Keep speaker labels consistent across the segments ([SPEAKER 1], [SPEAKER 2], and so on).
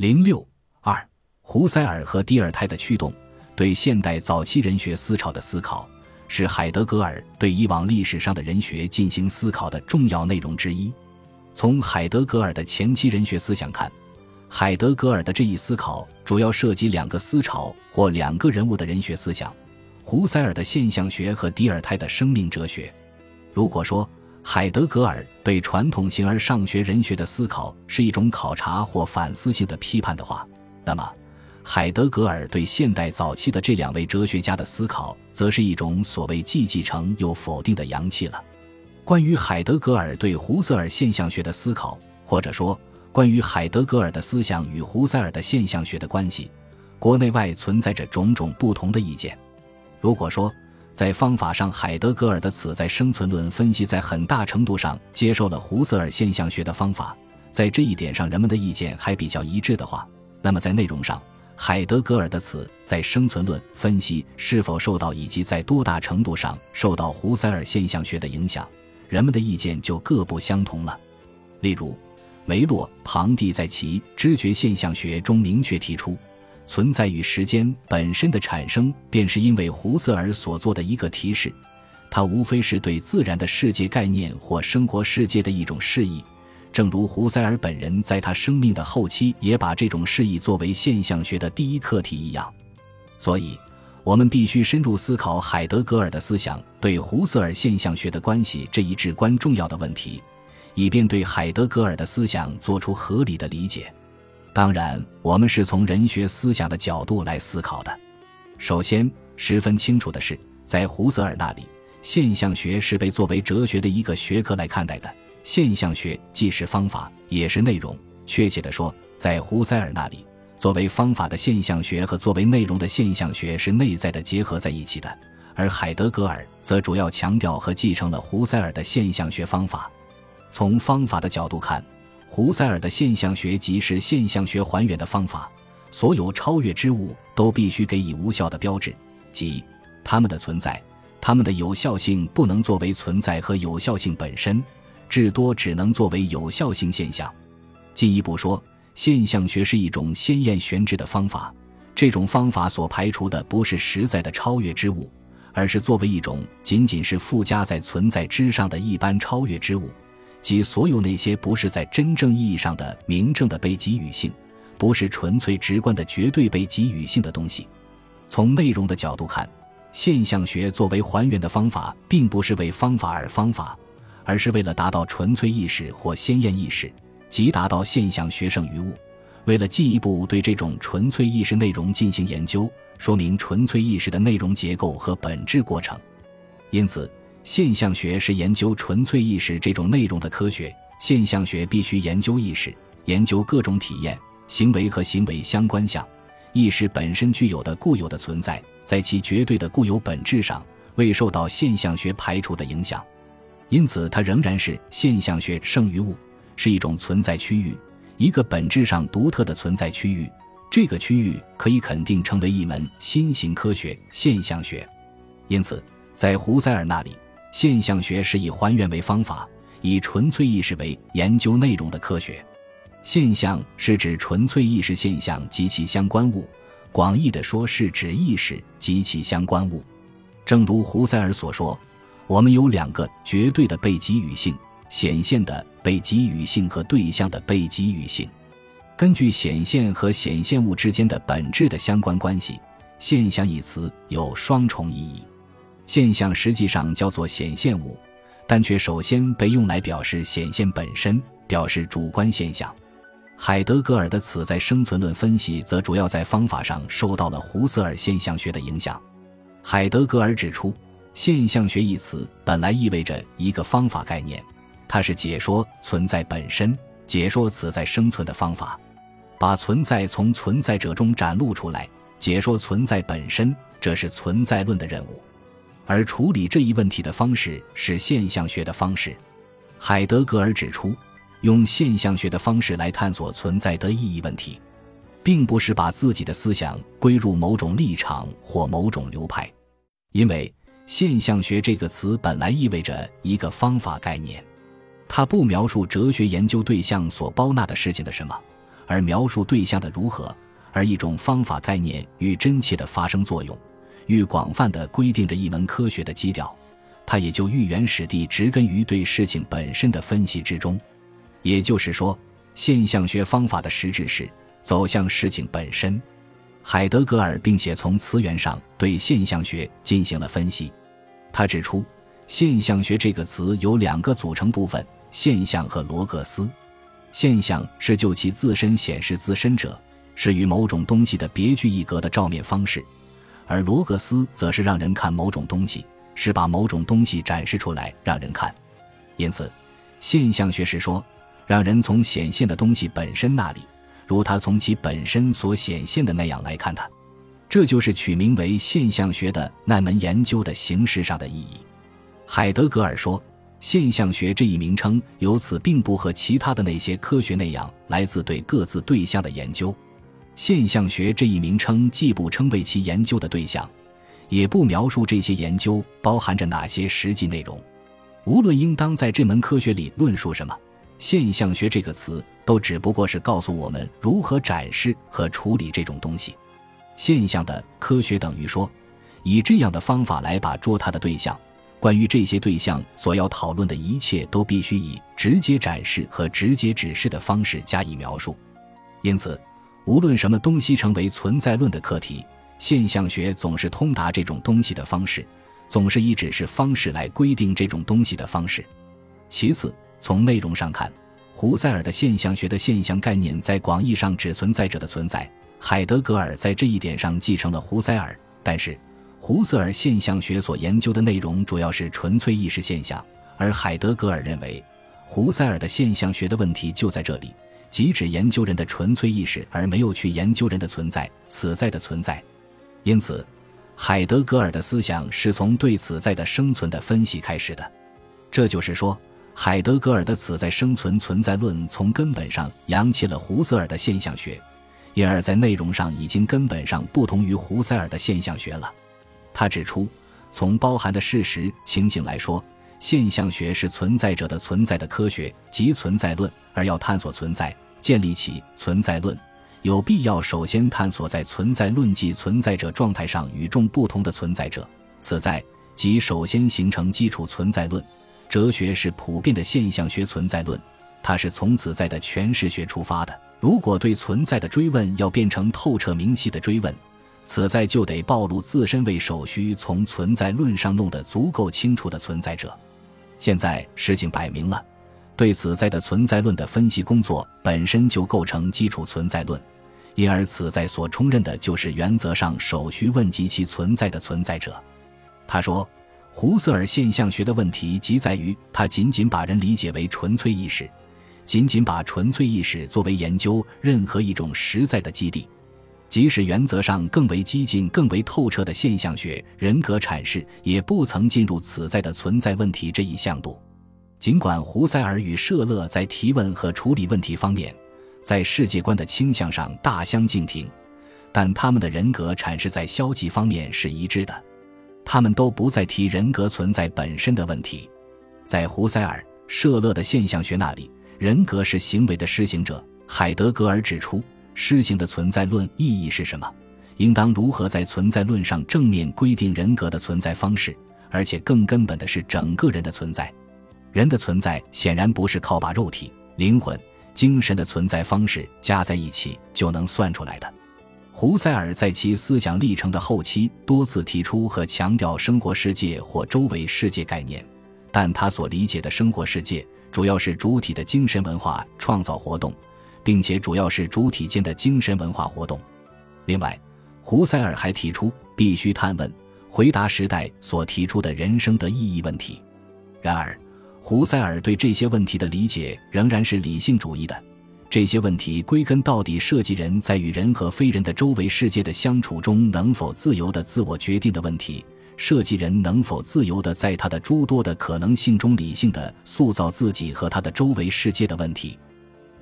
[SPEAKER 1] 零六二，胡塞尔和迪尔泰的驱动对现代早期人学思潮的思考，是海德格尔对以往历史上的人学进行思考的重要内容之一。从海德格尔的前期人学思想看，海德格尔的这一思考主要涉及两个思潮或两个人物的人学思想：胡塞尔的现象学和迪尔泰的生命哲学。如果说，海德格尔对传统形而上学人学的思考是一种考察或反思性的批判的话，那么海德格尔对现代早期的这两位哲学家的思考，则是一种所谓既继承又否定的阳气了。关于海德格尔对胡塞尔现象学的思考，或者说关于海德格尔的思想与胡塞尔的现象学的关系，国内外存在着种种不同的意见。如果说，在方法上，海德格尔的此在生存论分析在很大程度上接受了胡塞尔现象学的方法，在这一点上人们的意见还比较一致的话，那么在内容上，海德格尔的此在生存论分析是否受到以及在多大程度上受到胡塞尔现象学的影响，人们的意见就各不相同了。例如，梅洛庞蒂在其知觉现象学中明确提出。存在与时间本身的产生，便是因为胡塞尔所做的一个提示，它无非是对自然的世界概念或生活世界的一种示意。正如胡塞尔本人在他生命的后期也把这种示意作为现象学的第一课题一样。所以，我们必须深入思考海德格尔的思想对胡塞尔现象学的关系这一至关重要的问题，以便对海德格尔的思想做出合理的理解。当然，我们是从人学思想的角度来思考的。首先，十分清楚的是，在胡塞尔那里，现象学是被作为哲学的一个学科来看待的。现象学既是方法，也是内容。确切地说，在胡塞尔那里，作为方法的现象学和作为内容的现象学是内在的结合在一起的。而海德格尔则主要强调和继承了胡塞尔的现象学方法。从方法的角度看。胡塞尔的现象学即是现象学还原的方法，所有超越之物都必须给予无效的标志，即它们的存在，它们的有效性不能作为存在和有效性本身，至多只能作为有效性现象。进一步说，现象学是一种先验悬置的方法，这种方法所排除的不是实在的超越之物，而是作为一种仅仅是附加在存在之上的一般超越之物。即所有那些不是在真正意义上的明正的被给予性，不是纯粹直观的绝对被给予性的东西。从内容的角度看，现象学作为还原的方法，并不是为方法而方法，而是为了达到纯粹意识或先验意识，即达到现象学胜于物。为了进一步对这种纯粹意识内容进行研究，说明纯粹意识的内容结构和本质过程。因此。现象学是研究纯粹意识这种内容的科学。现象学必须研究意识，研究各种体验、行为和行为相关项。意识本身具有的固有的存在，在其绝对的固有本质上未受到现象学排除的影响，因此它仍然是现象学剩余物，是一种存在区域，一个本质上独特的存在区域。这个区域可以肯定成为一门新型科学——现象学。因此，在胡塞尔那里。现象学是以还原为方法，以纯粹意识为研究内容的科学。现象是指纯粹意识现象及其相关物，广义的说是指意识及其相关物。正如胡塞尔所说，我们有两个绝对的被给予性：显现的被给予性和对象的被给予性。根据显现和显现物之间的本质的相关关系，现象一词有双重意义。现象实际上叫做显现物，但却首先被用来表示显现本身，表示主观现象。海德格尔的此在生存论分析则主要在方法上受到了胡塞尔现象学的影响。海德格尔指出，现象学一词本来意味着一个方法概念，它是解说存在本身、解说此在生存的方法，把存在从存在者中展露出来，解说存在本身，这是存在论的任务。而处理这一问题的方式是现象学的方式。海德格尔指出，用现象学的方式来探索存在的意义问题，并不是把自己的思想归入某种立场或某种流派，因为现象学这个词本来意味着一个方法概念，它不描述哲学研究对象所包纳的事情的什么，而描述对象的如何，而一种方法概念与真切的发生作用，愈广泛地规定着一门科学的基调，它也就愈原始地植根于对事情本身的分析之中。也就是说，现象学方法的实质是走向事情本身。海德格尔并且从词源上对现象学进行了分析。他指出，现象学这个词有两个组成部分：现象和罗格斯。现象是就其自身显示自身者，是与某种东西的别具一格的照面方式；而罗格斯则是让人看某种东西，是把某种东西展示出来让人看。因此，现象学是说，让人从显现的东西本身那里，如它从其本身所显现的那样来看它。这就是取名为现象学的那门研究的形式上的意义。海德格尔说。现象学这一名称由此并不和其他的那些科学那样来自对各自对象的研究。现象学这一名称既不称谓其研究的对象，也不描述这些研究包含着哪些实际内容。无论应当在这门科学里论述什么，现象学这个词都只不过是告诉我们如何展示和处理这种东西。现象的科学等于说，以这样的方法来把捉它的对象。关于这些对象所要讨论的一切，都必须以直接展示和直接指示的方式加以描述。因此，无论什么东西成为存在论的课题，现象学总是通达这种东西的方式，总是以指示方式来规定这种东西的方式。其次，从内容上看，胡塞尔的现象学的现象概念在广义上指存在者的存在。海德格尔在这一点上继承了胡塞尔，但是。胡塞尔现象学所研究的内容主要是纯粹意识现象，而海德格尔认为，胡塞尔的现象学的问题就在这里，即指研究人的纯粹意识，而没有去研究人的存在、此在的存在。因此，海德格尔的思想是从对此在的生存的分析开始的。这就是说，海德格尔的此在生存存在论从根本上扬弃了胡塞尔的现象学，因而，在内容上已经根本上不同于胡塞尔的现象学了。他指出，从包含的事实情景来说，现象学是存在者的存在的科学即存在论，而要探索存在、建立起存在论，有必要首先探索在存在论即存在者状态上与众不同的存在者。此在即首先形成基础存在论。哲学是普遍的现象学存在论，它是从此在的诠释学出发的。如果对存在的追问要变成透彻明晰的追问。此在就得暴露自身为首需从存在论上弄得足够清楚的存在者。现在事情摆明了，对此在的存在论的分析工作本身就构成基础存在论，因而此在所充任的就是原则上首需问及其存在的存在者。他说，胡塞尔现象学的问题即在于他仅仅把人理解为纯粹意识，仅仅把纯粹意识作为研究任何一种实在的基地。即使原则上更为激进、更为透彻的现象学人格阐释，也不曾进入此在的存在问题这一向度。尽管胡塞尔与舍勒在提问和处理问题方面，在世界观的倾向上大相径庭，但他们的人格阐释在消极方面是一致的。他们都不再提人格存在本身的问题。在胡塞尔、舍勒的现象学那里，人格是行为的施行者。海德格尔指出。施行的存在论意义是什么？应当如何在存在论上正面规定人格的存在方式？而且更根本的是，整个人的存在。人的存在显然不是靠把肉体、灵魂、精神的存在方式加在一起就能算出来的。胡塞尔在其思想历程的后期多次提出和强调生活世界或周围世界概念，但他所理解的生活世界主要是主体的精神文化创造活动。并且主要是主体间的精神文化活动。另外，胡塞尔还提出必须探问、回答时代所提出的人生的意义问题。然而，胡塞尔对这些问题的理解仍然是理性主义的。这些问题归根到底涉及人在与人和非人的周围世界的相处中能否自由的自我决定的问题，涉及人能否自由的在他的诸多的可能性中理性的塑造自己和他的周围世界的问题。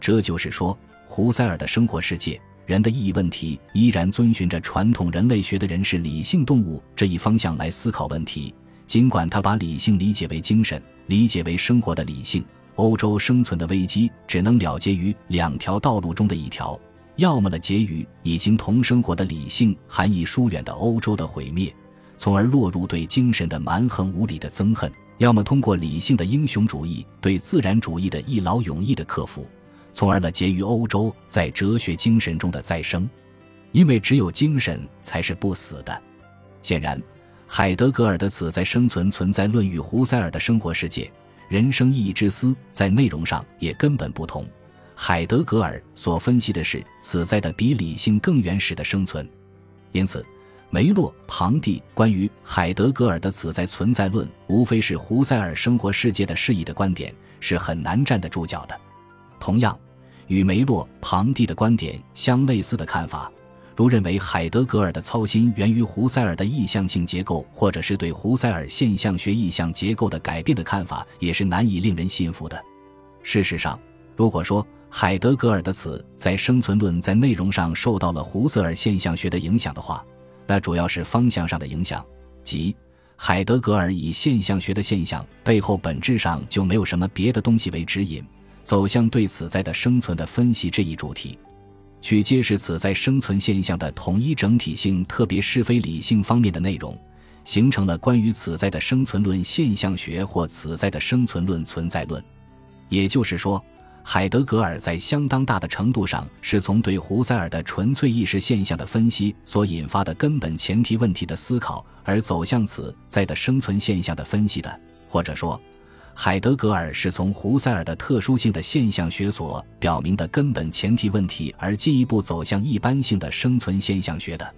[SPEAKER 1] 这就是说，胡塞尔的生活世界、人的意义问题，依然遵循着传统人类学的人是理性动物这一方向来思考问题。尽管他把理性理解为精神，理解为生活的理性，欧洲生存的危机只能了结于两条道路中的一条：要么了结于已经同生活的理性含义疏远的欧洲的毁灭，从而落入对精神的蛮横无理的憎恨；要么通过理性的英雄主义对自然主义的一劳永逸的克服，从而了结于欧洲在哲学精神中的再生。因为只有精神才是不死的。显然，海德格尔的“此在生存存在论”与胡塞尔的生活世界。人生意义之思在内容上也根本不同。海德格尔所分析的是此在的比理性更原始的生存，因此，梅洛庞蒂关于海德格尔的此在存在论，无非是胡塞尔生活世界的释义的观点，是很难站得住脚的。同样，与梅洛庞蒂的观点相类似的看法。如认为海德格尔的操心源于胡塞尔的意向性结构，或者是对胡塞尔现象学意向结构的改变的看法，也是难以令人信服的。事实上，如果说海德格尔的此在生存论在内容上受到了胡塞尔现象学的影响的话，那主要是方向上的影响，即海德格尔以现象学的现象背后本质上就没有什么别的东西为指引，走向对此在的生存的分析这一主题。去揭示此在生存现象的统一整体性，特别是非理性方面的内容，形成了关于此在的生存论现象学或此在的生存论存在论。也就是说，海德格尔在相当大的程度上是从对胡塞尔的纯粹意识现象的分析所引发的根本前提问题的思考，而走向此在的生存现象的分析的，或者说。海德格尔是从胡塞尔的特殊性的现象学所表明的根本前提问题，而进一步走向一般性的生存现象学的。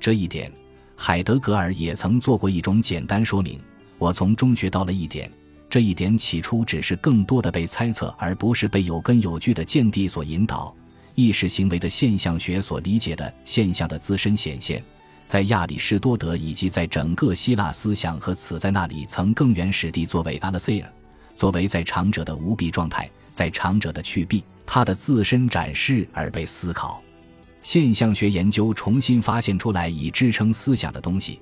[SPEAKER 1] 这一点，海德格尔也曾做过一种简单说明。我从中学到了一点，这一点起初只是更多的被猜测，而不是被有根有据的见地所引导。意识行为的现象学所理解的现象的自身显现。在亚里士多德以及在整个希腊思想和此在那里曾更原始地作为阿拉塞尔，作为在场者的无蔽状态，在场者的去蔽，他的自身展示而被思考。现象学研究重新发现出来以支撑思想的东西，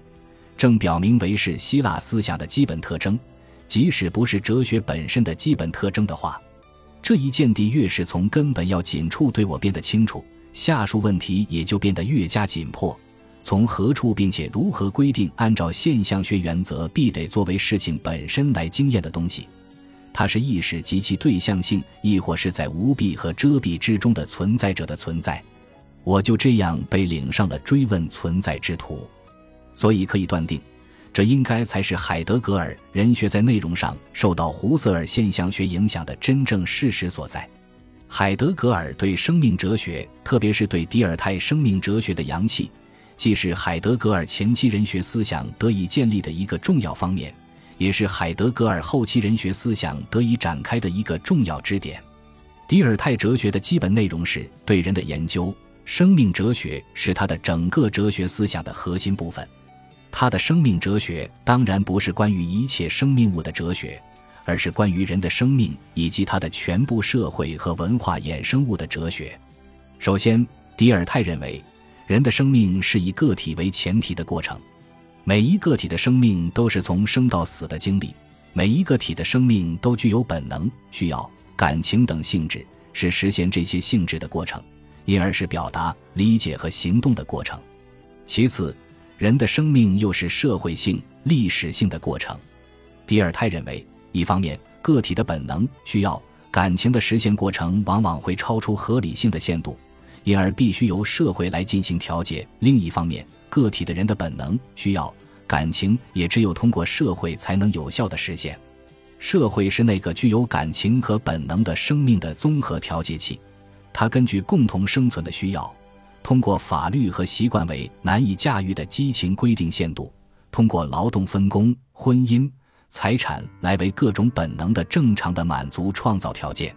[SPEAKER 1] 正表明为是希腊思想的基本特征，即使不是哲学本身的基本特征的话，这一见地越是从根本要紧处对我变得清楚，下述问题也就变得越加紧迫。从何处，并且如何规定按照现象学原则必得作为事情本身来经验的东西？它是意识及其对象性，亦或是在无蔽和遮蔽之中的存在者的存在？我就这样被领上了追问存在之途。所以可以断定，这应该才是海德格尔人学在内容上受到胡塞尔现象学影响的真正事实所在。海德格尔对生命哲学，特别是对迪尔泰生命哲学的阳气。既是海德格尔前期人学思想得以建立的一个重要方面，也是海德格尔后期人学思想得以展开的一个重要支点。迪尔泰哲学的基本内容是对人的研究，生命哲学是他的整个哲学思想的核心部分。他的生命哲学当然不是关于一切生命物的哲学，而是关于人的生命以及他的全部社会和文化衍生物的哲学。首先，迪尔泰认为。人的生命是以个体为前提的过程，每一个体的生命都是从生到死的经历，每一个体的生命都具有本能、需要、感情等性质，是实现这些性质的过程，因而是表达、理解和行动的过程。其次，人的生命又是社会性、历史性的过程。第二，泰认为，一方面，个体的本能、需要、感情的实现过程往往会超出合理性的限度。因而必须由社会来进行调节。另一方面，个体的人的本能、需要、感情也只有通过社会才能有效的实现。社会是那个具有感情和本能的生命的综合调节器，它根据共同生存的需要，通过法律和习惯为难以驾驭的激情规定限度，通过劳动分工、婚姻、财产来为各种本能的正常的满足创造条件。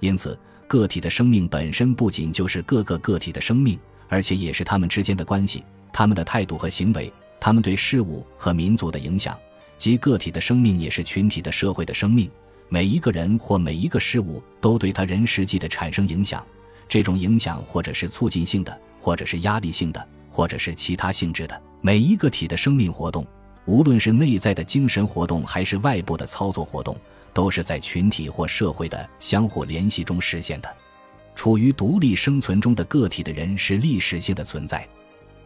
[SPEAKER 1] 因此。个体的生命本身不仅就是各个个体的生命，而且也是他们之间的关系、他们的态度和行为、他们对事物和民族的影响。即个体的生命也是群体的社会的生命，每一个人或每一个事物都对他人实际的产生影响。这种影响或者是促进性的，或者是压力性的，或者是其他性质的。每一个体的生命活动，无论是内在的精神活动还是外部的操作活动。都是在群体或社会的相互联系中实现的。处于独立生存中的个体的人是历史性的存在，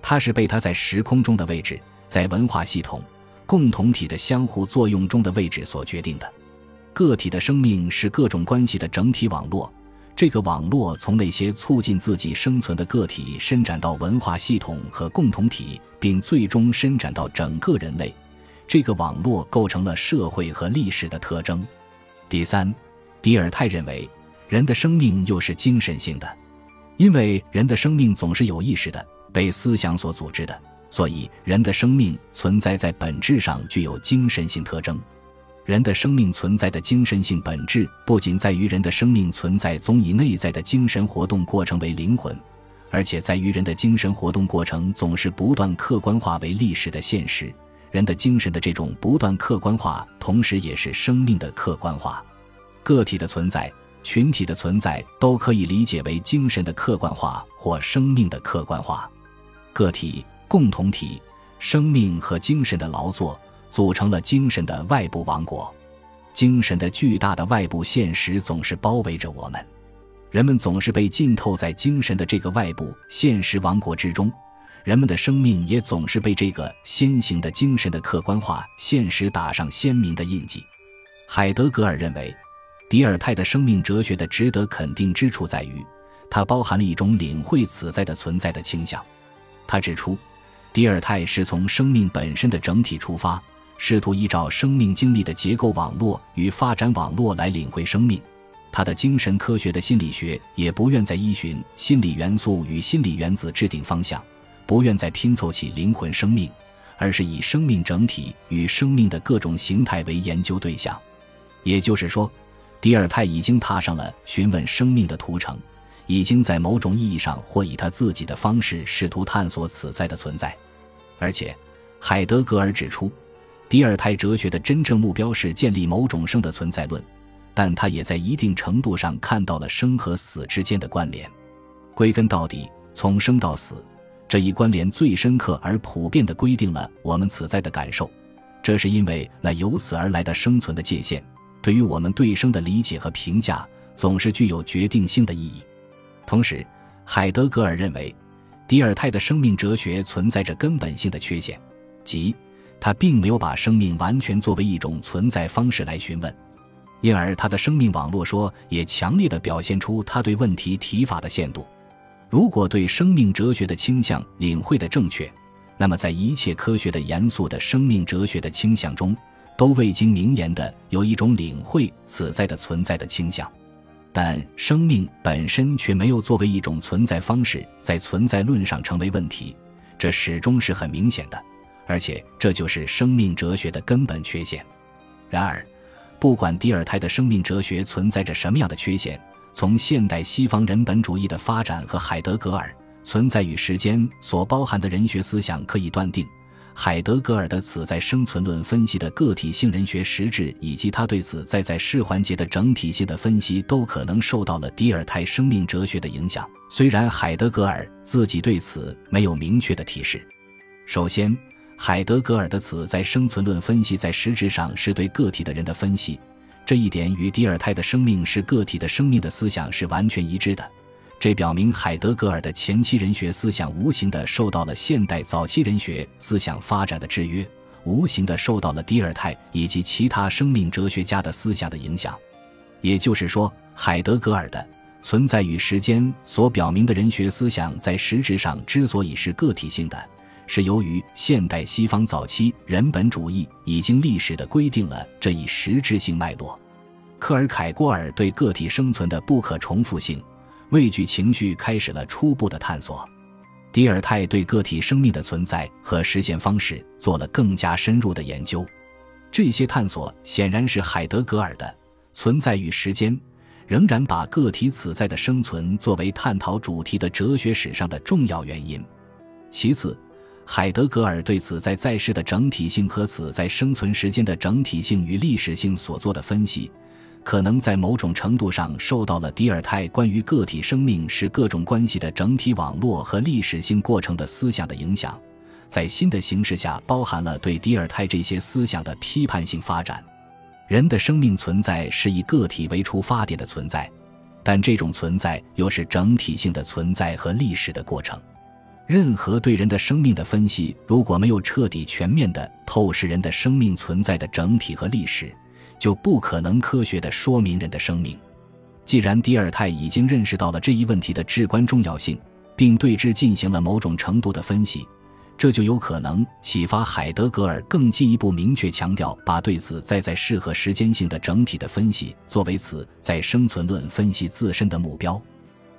[SPEAKER 1] 他是被他在时空中的位置，在文化系统、共同体的相互作用中的位置所决定的。个体的生命是各种关系的整体网络，这个网络从那些促进自己生存的个体伸展到文化系统和共同体，并最终伸展到整个人类。这个网络构成了社会和历史的特征。第三，迪尔泰认为，人的生命又是精神性的，因为人的生命总是有意识的，被思想所组织的，所以人的生命存在在本质上具有精神性特征。人的生命存在的精神性本质，不仅在于人的生命存在总以内在的精神活动过程为灵魂，而且在于人的精神活动过程总是不断客观化为历史的现实。人的精神的这种不断客观化，同时也是生命的客观化。个体的存在、群体的存在，都可以理解为精神的客观化或生命的客观化。个体、共同体、生命和精神的劳作，组成了精神的外部王国。精神的巨大的外部现实总是包围着我们，人们总是被浸透在精神的这个外部现实王国之中。人们的生命也总是被这个先行的精神的客观化现实打上鲜明的印记。海德格尔认为，迪尔泰的生命哲学的值得肯定之处在于，它包含了一种领会此在的存在的倾向。他指出，迪尔泰是从生命本身的整体出发，试图依照生命经历的结构网络与发展网络来领会生命。他的精神科学的心理学也不愿在依循心理元素与心理原子制定方向。不愿再拼凑起灵魂生命，而是以生命整体与生命的各种形态为研究对象。也就是说，迪尔泰已经踏上了询问生命的途程，已经在某种意义上或以他自己的方式试图探索此在的存在。而且，海德格尔指出，迪尔泰哲学的真正目标是建立某种生的存在论，但他也在一定程度上看到了生和死之间的关联。归根到底，从生到死。这一关联最深刻而普遍地规定了我们此在的感受，这是因为那由此而来的生存的界限，对于我们对生的理解和评价，总是具有决定性的意义。同时，海德格尔认为，迪尔泰的生命哲学存在着根本性的缺陷，即他并没有把生命完全作为一种存在方式来询问，因而他的生命网络说也强烈地表现出他对问题提法的限度。如果对生命哲学的倾向领会的正确，那么在一切科学的严肃的生命哲学的倾向中，都未经明言的有一种领会此在的存在的倾向，但生命本身却没有作为一种存在方式在存在论上成为问题，这始终是很明显的，而且这就是生命哲学的根本缺陷。然而，不管迪尔泰的生命哲学存在着什么样的缺陷。从现代西方人本主义的发展和海德格尔存在与时间所包含的人学思想可以断定，海德格尔的此在生存论分析的个体性人学实质，以及他对此在在世环节的整体性的分析，都可能受到了迪尔泰生命哲学的影响。虽然海德格尔自己对此没有明确的提示。首先，海德格尔的此在生存论分析在实质上是对个体的人的分析。这一点与迪尔泰的生命是个体的生命的思想是完全一致的，这表明海德格尔的前期人学思想无形的受到了现代早期人学思想发展的制约，无形的受到了迪尔泰以及其他生命哲学家的思想的影响。也就是说，海德格尔的存在与时间所表明的人学思想在实质上之所以是个体性的。是由于现代西方早期人本主义已经历史的规定了这一实质性脉络。克尔凯郭尔对个体生存的不可重复性、畏惧情绪开始了初步的探索。迪尔泰对个体生命的存在和实现方式做了更加深入的研究。这些探索显然是海德格尔的存在与时间仍然把个体此在的生存作为探讨主题的哲学史上的重要原因。其次。海德格尔对此在在世的整体性和此在生存时间的整体性与历史性所做的分析，可能在某种程度上受到了迪尔泰关于个体生命是各种关系的整体网络和历史性过程的思想的影响，在新的形势下包含了对迪尔泰这些思想的批判性发展。人的生命存在是以个体为出发点的存在，但这种存在又是整体性的存在和历史的过程。任何对人的生命的分析，如果没有彻底全面的透视人的生命存在的整体和历史，就不可能科学的说明人的生命。既然迪尔泰已经认识到了这一问题的至关重要性，并对之进行了某种程度的分析，这就有可能启发海德格尔更进一步明确强调，把对此在在适合时间性的整体的分析作为此在生存论分析自身的目标。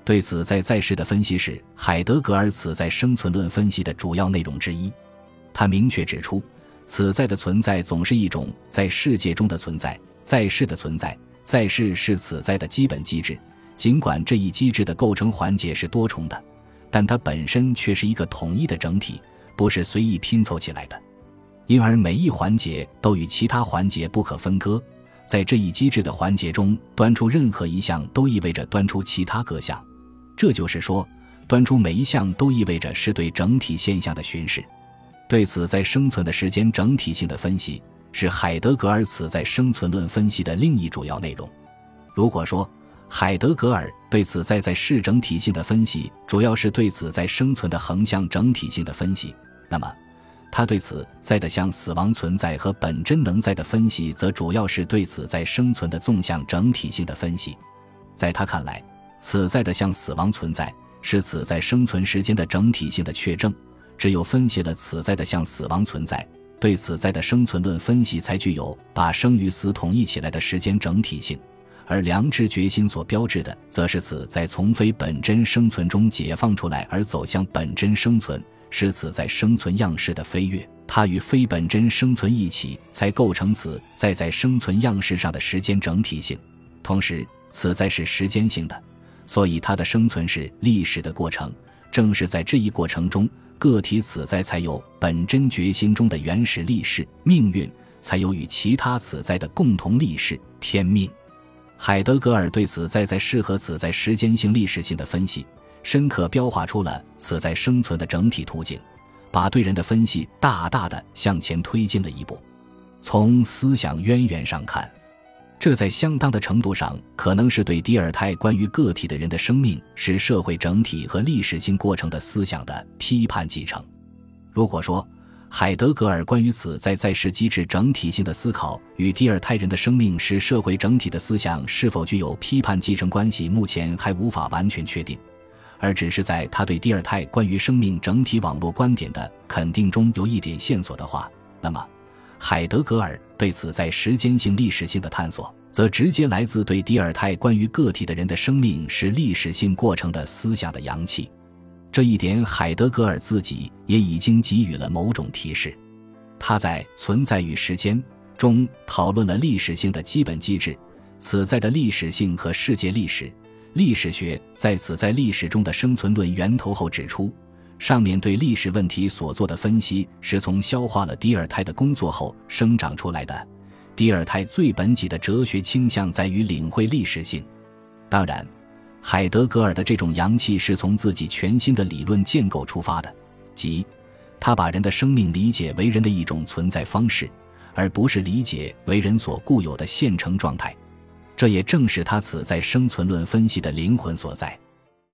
[SPEAKER 1] 对此在在世的分析是海德格尔此在生存论分析的主要内容之一。他明确指出，此在的存在总是一种在世界中的存在，在世的存在，在世是此在的基本机制。尽管这一机制的构成环节是多重的，但它本身却是一个统一的整体，不是随意拼凑起来的。因而每一环节都与其他环节不可分割。在这一机制的环节中，端出任何一项都意味着端出其他各项。这就是说，端出每一项都意味着是对整体现象的巡视。对此，在生存的时间整体性的分析是海德格尔此在生存论分析的另一主要内容。如果说海德格尔对此在在世整体性的分析主要是对此在生存的横向整体性的分析，那么他对此在的向死亡存在和本真能在的分析则主要是对此在生存的纵向整体性的分析。在他看来。此在的向死亡存在是此在生存时间的整体性的确证。只有分析了此在的向死亡存在，对此在的生存论分析才具有把生与死统一起来的时间整体性。而良知决心所标志的，则是此在从非本真生存中解放出来而走向本真生存，是此在生存样式的飞跃。它与非本真生存一起，才构成此在在生存样式上的时间整体性。同时，此在是时间性的。所以，它的生存是历史的过程。正是在这一过程中，个体此在才有本真决心中的原始历史命运，才有与其他此在的共同历史天命。海德格尔对此在在适合此在时间性历史性的分析，深刻标画出了此在生存的整体途径，把对人的分析大大的向前推进了一步。从思想渊源上看。这在相当的程度上可能是对迪尔泰关于个体的人的生命是社会整体和历史性过程的思想的批判继承。如果说海德格尔关于此在在世机制整体性的思考与迪尔泰人的生命是社会整体的思想是否具有批判继承关系，目前还无法完全确定，而只是在他对迪尔泰关于生命整体网络观点的肯定中有一点线索的话，那么。海德格尔对此在时间性、历史性的探索，则直接来自对迪尔泰关于个体的人的生命是历史性过程的思想的扬弃。这一点，海德格尔自己也已经给予了某种提示。他在《存在与时间》中讨论了历史性的基本机制，此在的历史性和世界历史、历史学在此在历史中的生存论源头后指出。上面对历史问题所做的分析，是从消化了迪尔泰的工作后生长出来的。迪尔泰最本己的哲学倾向在于领会历史性。当然，海德格尔的这种阳气是从自己全新的理论建构出发的，即他把人的生命理解为人的一种存在方式，而不是理解为人所固有的现成状态。这也正是他此在生存论分析的灵魂所在。